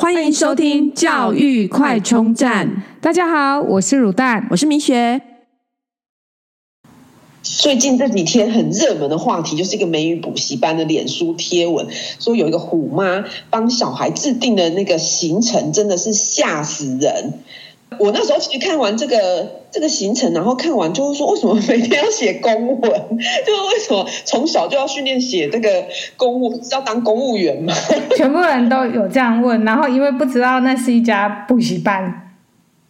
欢迎收听教育快充站。大家好，我是乳蛋，我是明雪。最近这几天很热门的话题，就是一个美语补习班的脸书贴文，说有一个虎妈帮小孩制定的那个行程，真的是吓死人。我那时候其实看完这个这个行程，然后看完就是说，为什么每天要写公文？就是为什么从小就要训练写这个公务，是要当公务员吗？全部人都有这样问，然后因为不知道那是一家补习班。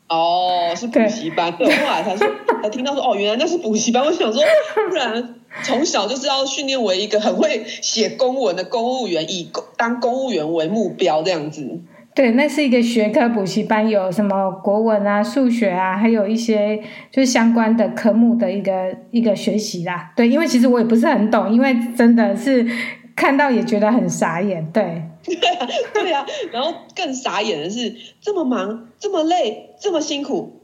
哦，是补习班。对，后来才说才听到说，哦，原来那是补习班。我想说，不然从小就是要训练为一个很会写公文的公务员，以当公务员为目标这样子。对，那是一个学科补习班，有什么国文啊、数学啊，还有一些就是相关的科目的一个一个学习啦。对，因为其实我也不是很懂，因为真的是看到也觉得很傻眼。对，对啊，然后更傻眼的是，这么忙、这么累、这么辛苦，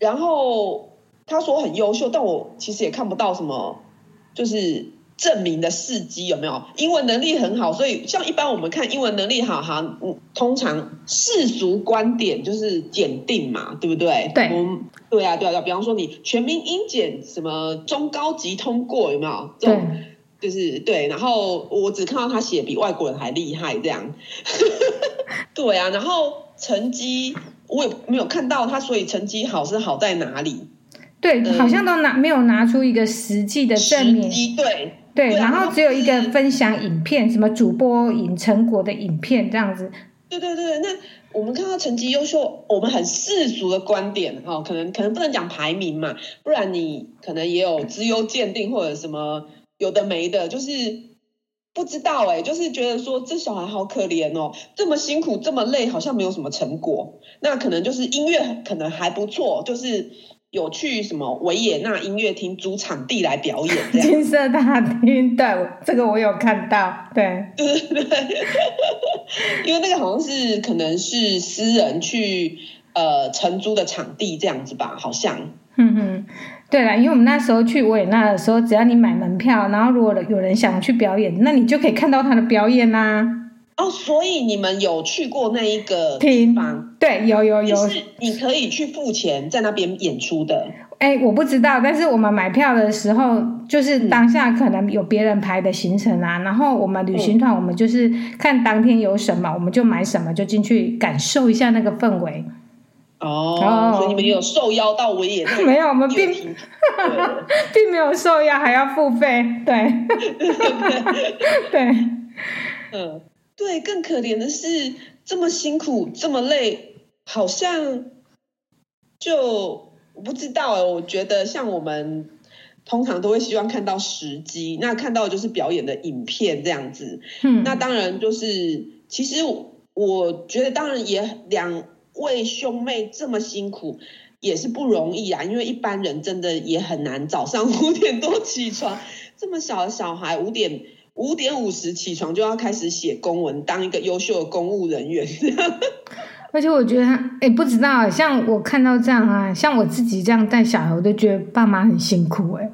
然后他说很优秀，但我其实也看不到什么，就是。证明的事迹有没有？英文能力很好，所以像一般我们看英文能力好哈，嗯，通常世俗观点就是检定嘛，对不对？对，嗯，对啊，对啊，对比方说你全民英检什么中高级通过有没有？这种对，就是对。然后我只看到他写比外国人还厉害这样，对啊。然后成绩我也没有看到他，所以成绩好是好在哪里？对，嗯，好像都拿没有拿出一个实际的证明，对。对，然后只有一个分享影片，什么主播影成果的影片这样子。对对对，那我们看到成绩优秀，我们很世俗的观点哦，可能可能不能讲排名嘛，不然你可能也有资优鉴定或者什么有的没的，就是不知道哎，就是觉得说这小孩好可怜哦，这么辛苦这么累，好像没有什么成果。那可能就是音乐可能还不错，就是。有去什么维也纳音乐厅租场地来表演？金色大厅，对，这个我有看到，对，对对对，因为那个好像是可能是私人去呃承租的场地这样子吧，好像。嗯哼，对了，因为我们那时候去维也纳的时候，只要你买门票，然后如果有人想去表演，那你就可以看到他的表演呐、啊。哦，所以你们有去过那一个地方？对，有有有，是你可以去付钱在那边演出的。哎，我不知道，但是我们买票的时候，就是当下可能有别人排的行程啊，嗯、然后我们旅行团，我们就是看当天有什么，嗯、我们就买什么，就进去感受一下那个氛围。哦，哦所以你们有受邀到维也纳？没有，我们并 并没有受邀，还要付费。对，对，嗯。对，更可怜的是这么辛苦，这么累，好像就我不知道。我觉得像我们通常都会希望看到实机，那看到的就是表演的影片这样子。嗯，那当然就是，其实我觉得当然也两位兄妹这么辛苦也是不容易啊，因为一般人真的也很难早上五点多起床，这么小的小孩五点。五点五十起床就要开始写公文，当一个优秀的公务人员。而且我觉得，哎，不知道，像我看到这样啊，像我自己这样带小孩，我都觉得爸妈很辛苦。哎，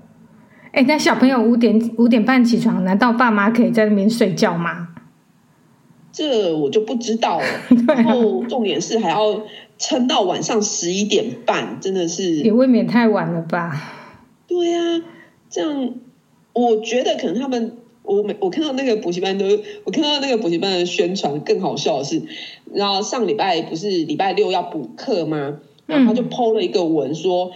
哎，那小朋友五点五点半起床，难道爸妈可以在那边睡觉吗？这我就不知道了。然后重点是还要撑到晚上十一点半，真的是也未免太晚了吧？对呀，这样我觉得可能他们。我每我看到那个补习班都，我看到那个补习班的宣传，更好笑的是，然后上礼拜不是礼拜六要补课吗？然后他就 PO 了一个文说，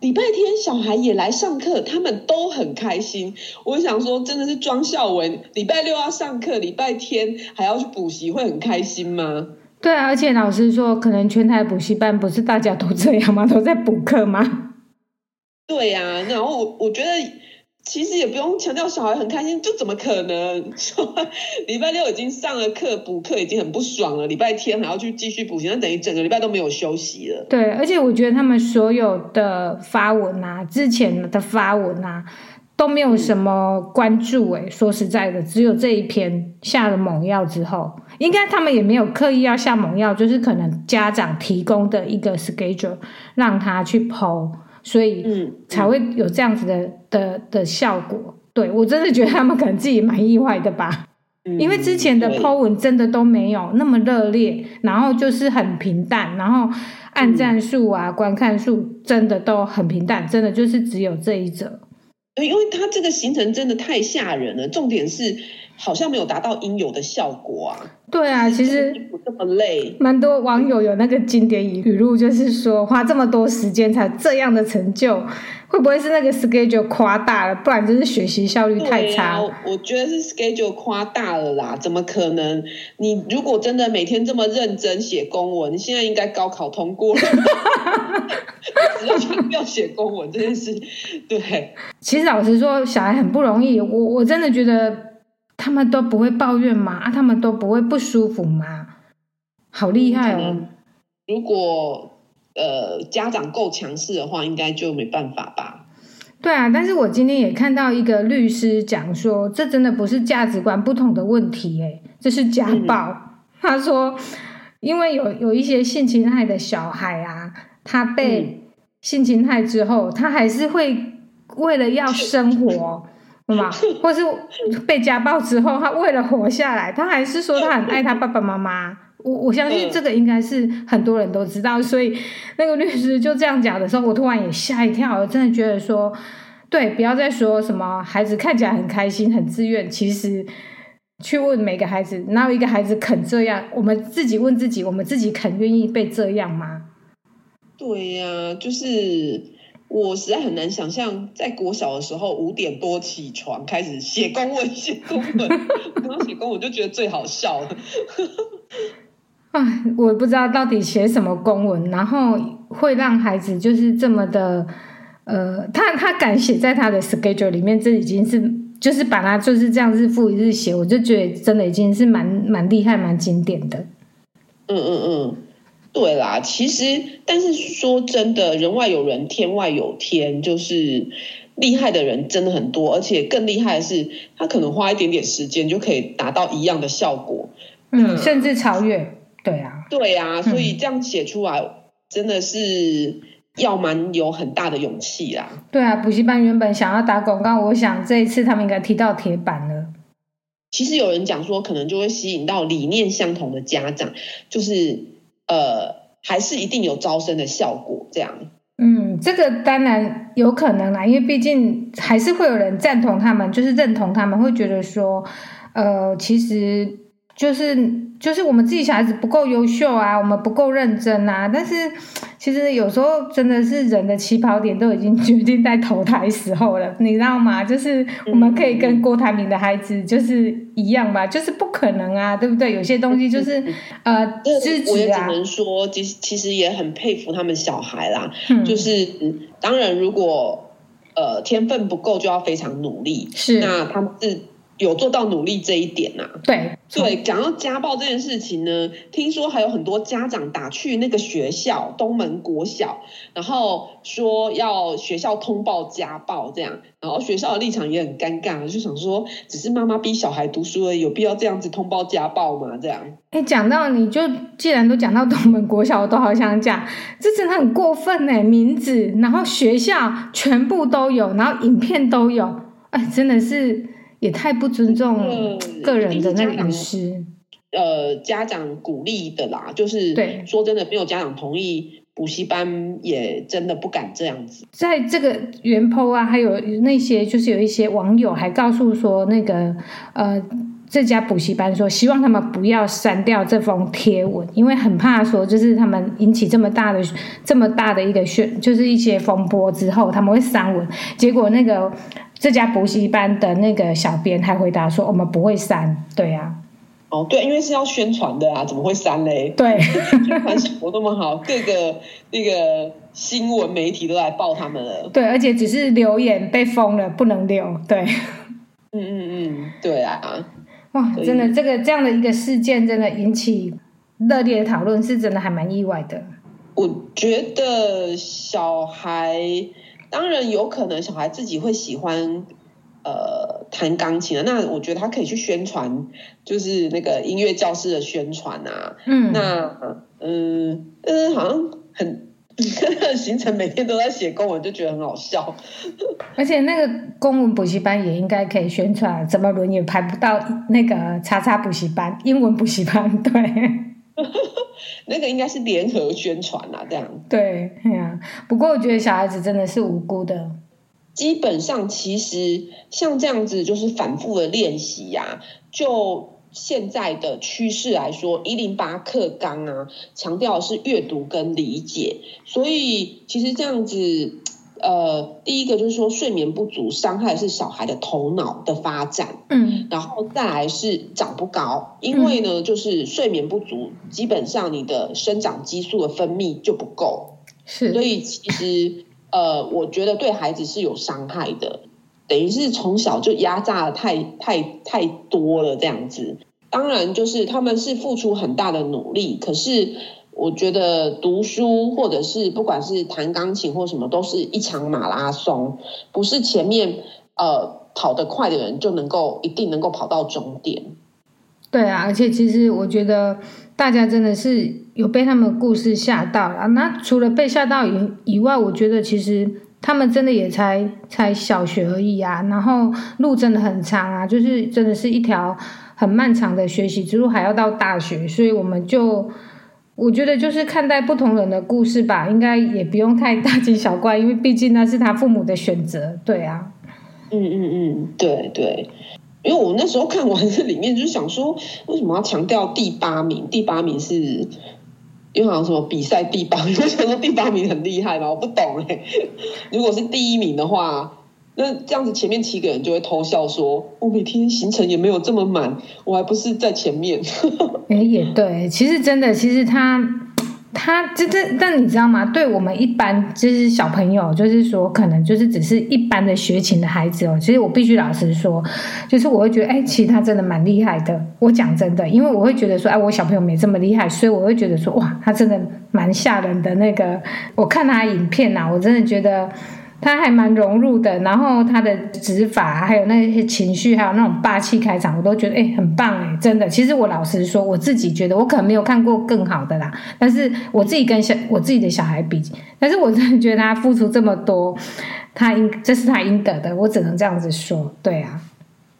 礼拜天小孩也来上课，他们都很开心。我想说，真的是庄孝文，礼拜六要上课，礼拜天还要去补习，会很开心吗？对啊，而且老师说，可能全台补习班不是大家都这样吗？都在补课吗？对呀、啊，然后我我觉得。其实也不用强调小孩很开心，就怎么可能？礼拜六已经上了课，补课已经很不爽了，礼拜天还要去继续补习，那等于整个礼拜都没有休息了。对，而且我觉得他们所有的发文啊，之前的发文啊，都没有什么关注。哎，说实在的，只有这一篇下了猛药之后，应该他们也没有刻意要下猛药，就是可能家长提供的一个 schedule 让他去剖。所以，嗯，才会有这样子的的的效果。对，我真的觉得他们可能自己蛮意外的吧。因为之前的 po 文真的都没有那么热烈，然后就是很平淡，然后按赞数啊、观看数真的都很平淡，真的就是只有这一则。因为他这个行程真的太吓人了，重点是好像没有达到应有的效果啊。对啊，其实不这么累，蛮多网友有那个经典语语录，就是说花这么多时间才这样的成就，会不会是那个 schedule 夸大了？不然就是学习效率太差。啊，我觉得是 schedule 夸大了啦，怎么可能？你如果真的每天这么认真写公文，你现在应该高考通过了。只要写公文这件事，对。其实老实说，小孩很不容易。我我真的觉得他们都不会抱怨吗，啊，他们都不会不舒服吗，好厉害哦。如果呃家长够强势的话，应该就没办法吧？对啊，但是我今天也看到一个律师讲说，这真的不是价值观不同的问题，哎，这是家暴。嗯。他说，因为有有一些性侵害的小孩啊。他被性侵害之后，他还是会为了要生活，对吗？或是被家暴之后，他为了活下来，他还是说他很爱他爸爸妈妈。我我相信这个应该是很多人都知道，所以那个律师就这样讲的时候，我突然也吓一跳，我真的觉得说，对，不要再说什么孩子看起来很开心、很自愿，其实去问每个孩子，哪有一个孩子肯这样？我们自己问自己，我们自己肯愿意被这样吗？对呀、啊，就是我实在很难想象，在国小的时候五点多起床开始写公文，写公文，刚刚写公文就觉得最好笑了。哎，我不知道到底写什么公文，然后会让孩子就是这么的，呃，他他敢写在他的 schedule 里面，这已经是就是把他就是这样日复一日写，我就觉得真的已经是蛮蛮厉害、蛮经典的。嗯嗯嗯。对啦，其实，但是说真的，人外有人，天外有天，就是厉害的人真的很多，而且更厉害的是，他可能花一点点时间就可以达到一样的效果，嗯，甚至超越。对啊，对啊，所以这样写出来，嗯，真的是要蛮有很大的勇气啦。对啊，补习班原本想要打广告，我想这一次他们应该踢到铁板了。其实有人讲说，可能就会吸引到理念相同的家长，就是。呃，还是一定有招生的效果，这样。嗯，这个当然有可能啦，因为毕竟还是会有人赞同他们，就是认同他们，会觉得说，呃，其实就是。就是我们自己小孩子不够优秀啊，我们不够认真啊。但是其实有时候真的是人的起跑点都已经 决定在投胎时候了，你知道吗？就是我们可以跟郭台铭的孩子就是一样吧，就是不可能啊，对不对？有些东西就是 呃，自己啊。我也只能说，其实其实也很佩服他们小孩啦。嗯、就是当然，如果呃天分不够，就要非常努力。是，那他们是。有做到努力这一点呐、啊，对对，讲到家暴这件事情呢，听说还有很多家长打去那个学校东门国小，然后说要学校通报家暴这样，然后学校的立场也很尴尬，就想说只是妈妈逼小孩读书而已，有必要这样子通报家暴吗？这样，哎，讲到你就既然都讲到东门国小，我都好想讲，这真的很过分哎，名字，然后学校全部都有，然后影片都有，哎，真的是。也太不尊重个人的那个隐私。呃，家长鼓励的啦，就是对，说真的，没有家长同意，补习班也真的不敢这样子。在这个原 po 啊，还有那些就是有一些网友还告诉说，那个呃，这家补习班说希望他们不要删掉这封贴文，因为很怕说就是他们引起这么大的这么大的一个宣，就是一些风波之后他们会删文，结果那个。这家补习班的那个小编还回答说：“我们不会删，对呀、啊，哦，对，因为是要宣传的啊，怎么会删嘞？对，宣传效果那么好，各个那个新闻媒体都来报他们了。对，而且只是留言被封了，不能留。对，嗯嗯嗯，对啊，哇，真的，这个这样的一个事件，真的引起热烈的讨论，是真的还蛮意外的。我觉得小孩。当然有可能小孩自己会喜欢，呃，弹钢琴啊。那我觉得他可以去宣传，就是那个音乐教室的宣传啊。嗯，那嗯，但是好像很 行程每天都在写公文，就觉得很好笑。而且那个公文补习班也应该可以宣传，怎么轮也排不到那个叉叉补习班，英文补习班，对。那个应该是联合宣传啊，这样。对，哎呀，不过我觉得小孩子真的是无辜的。基本上，其实像这样子，就是反复的练习呀，就。现在的趋势来说，一零八课纲啊，强调的是阅读跟理解，所以其实这样子，呃，第一个就是说睡眠不足伤害的是小孩的头脑的发展，嗯，然后再来是长不高，因为呢，就是睡眠不足，基本上你的生长激素的分泌就不够，是，所以其实呃，我觉得对孩子是有伤害的。等于是从小就压榨的太太太多了，这样子。当然，就是他们是付出很大的努力，可是我觉得读书或者是不管是弹钢琴或什么，都是一场马拉松，不是前面呃跑得快的人就能够一定能够跑到终点。对啊，而且其实我觉得大家真的是有被他们的故事吓到了。那除了被吓到以以外，我觉得其实。他们真的也才才小学而已啊，然后路真的很长啊，就是真的是一条很漫长的学习之路，还要到大学，所以我们就我觉得就是看待不同人的故事吧，应该也不用太大惊小怪，因为毕竟那是他父母的选择，对啊，嗯嗯嗯，对对，因为我那时候看完这里面就想说，为什么要强调第八名？第八名是。因为好像什么比赛第八名，我想说第八名很厉害吗？我不懂哎。如果是第一名的话，那这样子前面七个人就会偷笑说：“我每天行程也没有这么满，我还不是在前面。”哎，也对，其实真的，其实他。他这这，但你知道吗？对我们一般就是小朋友，就是说可能就是只是一般的学琴的孩子哦。其实我必须老实说，就是我会觉得，哎，其实他真的蛮厉害的。我讲真的，因为我会觉得说，哎，我小朋友没这么厉害，所以我会觉得说，哇，他真的蛮吓人的。那个，我看他影片呐，我真的觉得。他还蛮融入的，然后他的指法，还有那些情绪，还有那种霸气开场，我都觉得哎、欸、很棒哎，真的。其实我老实说，我自己觉得我可能没有看过更好的啦，但是我自己跟小我自己的小孩比，但是我真的觉得他付出这么多，他应这是他应得的，我只能这样子说，对啊。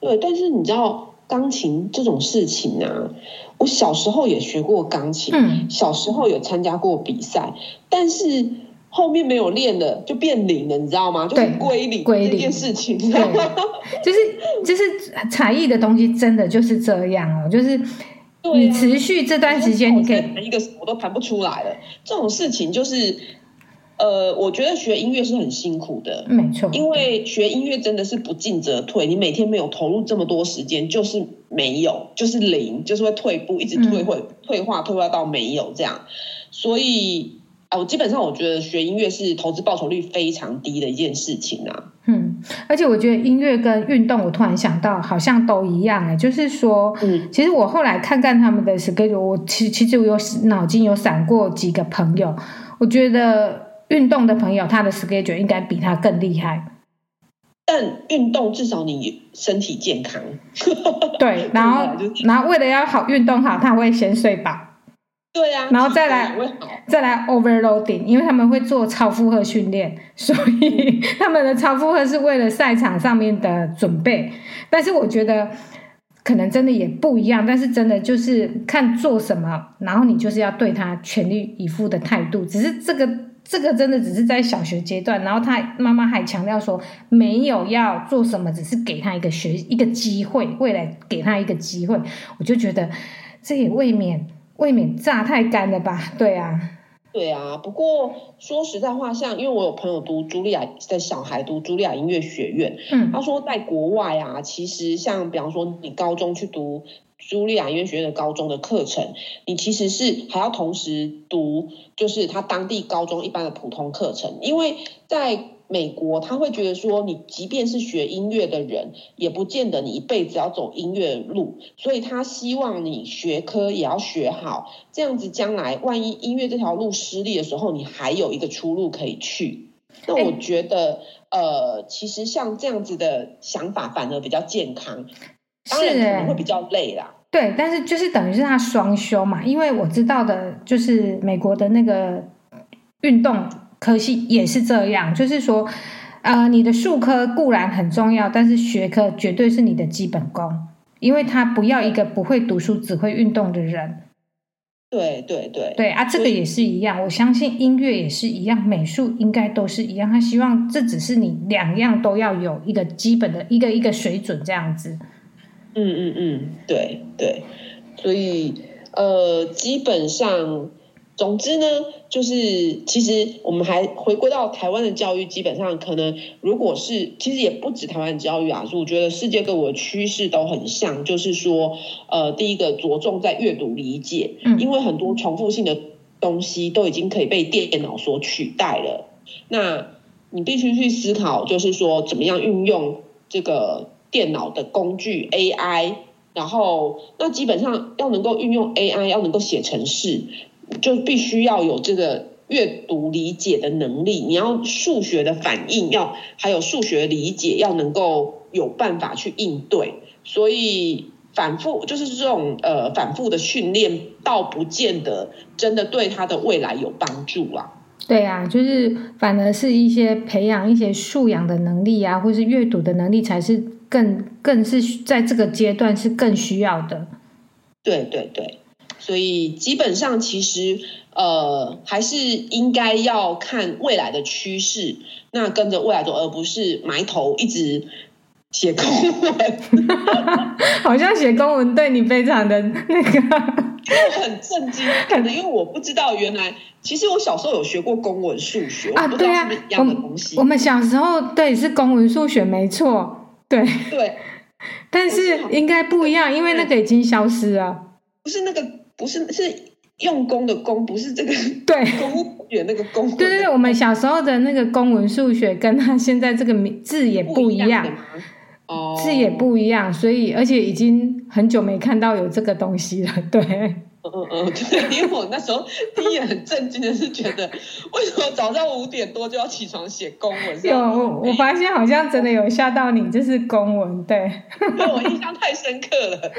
对，但是你知道钢琴这种事情啊，我小时候也学过钢琴，嗯，小时候有参加过比赛，但是。后面没有练了，就变零了，你知道吗？就是归零这件事情，对，就是就是才艺的东西，真的就是这样哦。就是你持续这段时间，你可以一个我都弹不出来了。这种事情就是，呃，我觉得学音乐是很辛苦的，没错。因为学音乐真的是不进则退，你每天没有投入这么多时间，就是没有，就是零，就是会退步，一直退会、嗯、退化，退化到没有这样，所以。啊，我基本上我觉得学音乐是投资报酬率非常低的一件事情啊。嗯，而且我觉得音乐跟运动，我突然想到好像都一样哎，就是说，嗯，其实我后来看看他们的 schedule，我其其实我有脑筋有闪过几个朋友，我觉得运动的朋友他的 schedule 应该比他更厉害。但运动至少你身体健康。对，然后然后为了要好运动好，他会先睡饱。对呀、啊，然后再来再来 overloading，因为他们会做超负荷训练，所以 他们的超负荷是为了赛场上面的准备。但是我觉得可能真的也不一样，但是真的就是看做什么，然后你就是要对他全力以赴的态度。只是这个这个真的只是在小学阶段，然后他妈妈还强调说没有要做什么，只是给他一个学一个机会，未来给他一个机会。我就觉得这也未免。未免榨太干了吧？对啊，对啊。不过说实在话，像因为我有朋友读茱莉亚的小孩读茱莉亚音乐学院，嗯，他说在国外啊，其实像比方说你高中去读茱莉亚音乐学院的高中的课程，你其实是还要同时读，就是他当地高中一般的普通课程，因为在。美国他会觉得说，你即便是学音乐的人，也不见得你一辈子要走音乐路，所以他希望你学科也要学好，这样子将来万一音乐这条路失利的时候，你还有一个出路可以去。那我觉得，欸、呃，其实像这样子的想法反而比较健康，当然可能会比较累啦。对，但是就是等于是他双休嘛，因为我知道的就是美国的那个。运动科系也是这样，就是说，呃，你的术科固然很重要，但是学科绝对是你的基本功，因为他不要一个不会读书只会运动的人。对对对对啊，这个也是一样。我相信音乐也是一样，美术应该都是一样。他希望这只是你两样都要有一个基本的一个一个水准这样子。嗯嗯嗯，对对，所以呃，基本上。总之呢，就是其实我们还回归到台湾的教育，基本上可能如果是其实也不止台湾的教育啊，所以我觉得世界各国的趋势都很像，就是说，呃，第一个着重在阅读理解，因为很多重复性的东西都已经可以被电脑所取代了。那你必须去思考，就是说怎么样运用这个电脑的工具 AI，然后那基本上要能够运用 AI，要能够写程式。就必须要有这个阅读理解的能力，你要数学的反应要，还有数学理解要能够有办法去应对，所以反复就是这种呃反复的训练，倒不见得真的对他的未来有帮助啊。对啊，就是反而是一些培养一些素养的能力啊，或是阅读的能力，才是更更是在这个阶段是更需要的。对对对。所以基本上，其实呃，还是应该要看未来的趋势，那跟着未来走，而不是埋头一直写公文。好像写公文对你非常的那个，我很震惊，可能因为我不知道原来，其实我小时候有学过公文数学啊，对啊，一样的东西。我们小时候对是公文数学没错，对对，但是应该不一样，因为那个已经消失了，不是那个。不是，是用功的功，不是这个对 公务员那个公。对对对，我们小时候的那个公文数学，跟他现在这个名字也不一样，哦，字也不一样，所以而且已经很久没看到有这个东西了。对，嗯嗯嗯，对，因为我那时候第一眼很震惊的是觉得，为什么早上五点多就要起床写公文？有，我我发现好像真的有吓到你，就是公文，对，对我印象太深刻了。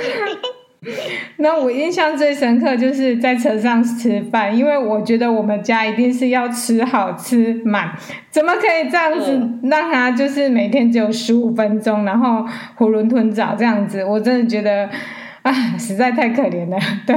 那我印象最深刻就是在车上吃饭，因为我觉得我们家一定是要吃好吃满，怎么可以这样子让他就是每天只有十五分钟，然后囫囵吞枣这样子，我真的觉得。啊，实在太可怜了。对，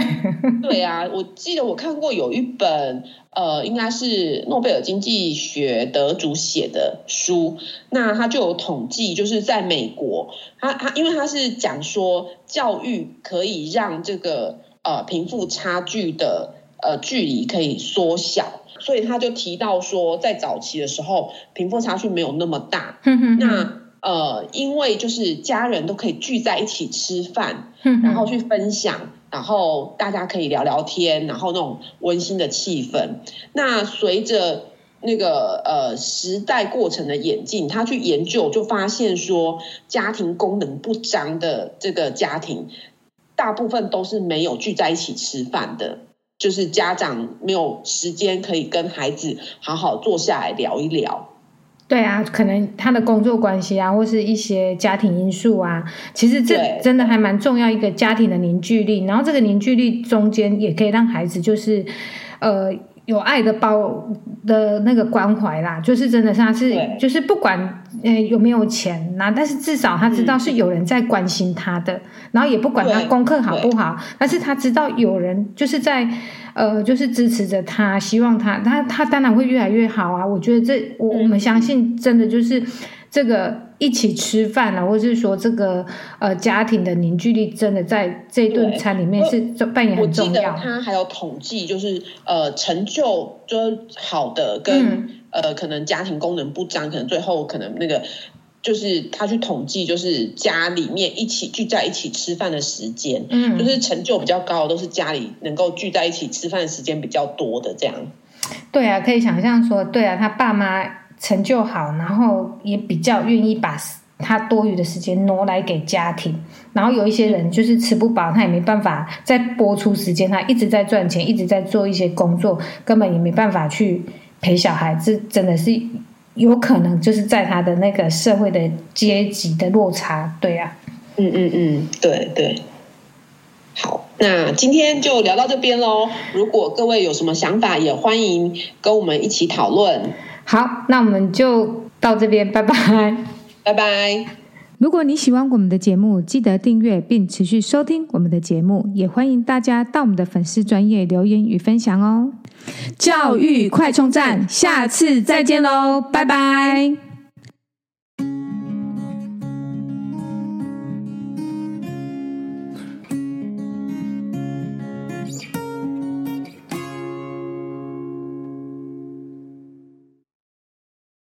对啊，我记得我看过有一本，呃，应该是诺贝尔经济学得主写的书，那他就有统计，就是在美国，他他因为他是讲说教育可以让这个呃贫富差距的呃距离可以缩小，所以他就提到说，在早期的时候，贫富差距没有那么大。那呃，因为就是家人都可以聚在一起吃饭，然后去分享，然后大家可以聊聊天，然后那种温馨的气氛。那随着那个呃时代过程的演进，他去研究就发现说，家庭功能不彰的这个家庭，大部分都是没有聚在一起吃饭的，就是家长没有时间可以跟孩子好好坐下来聊一聊。对啊，可能他的工作关系啊，或是一些家庭因素啊，其实这真的还蛮重要一个家庭的凝聚力。然后这个凝聚力中间也可以让孩子就是，呃，有爱的包的那个关怀啦，就是真的是他是就是不管呃有没有钱啊，但是至少他知道是有人在关心他的，然后也不管他功课好不好，但是他知道有人就是在。呃，就是支持着他，希望他，他他当然会越来越好啊！我觉得这我我们相信，真的就是这个一起吃饭了，或者是说这个呃家庭的凝聚力，真的在这顿餐里面是扮演很重要。我记得他还有统计，就是呃成就就好的跟、嗯、呃可能家庭功能不彰，可能最后可能那个。就是他去统计，就是家里面一起聚在一起吃饭的时间，嗯，就是成就比较高的都是家里能够聚在一起吃饭的时间比较多的这样。对啊，可以想象说，对啊，他爸妈成就好，然后也比较愿意把他多余的时间挪来给家庭。然后有一些人就是吃不饱，他也没办法再拨出时间，他一直在赚钱，一直在做一些工作，根本也没办法去陪小孩这，真的是。有可能就是在他的那个社会的阶级的落差，对啊，嗯嗯嗯，对对。好，那今天就聊到这边喽。如果各位有什么想法，也欢迎跟我们一起讨论。好，那我们就到这边，拜拜，拜拜。如果你喜欢我们的节目，记得订阅并持续收听我们的节目，也欢迎大家到我们的粉丝专业留言与分享哦。教育快充站，下次再见喽，拜拜。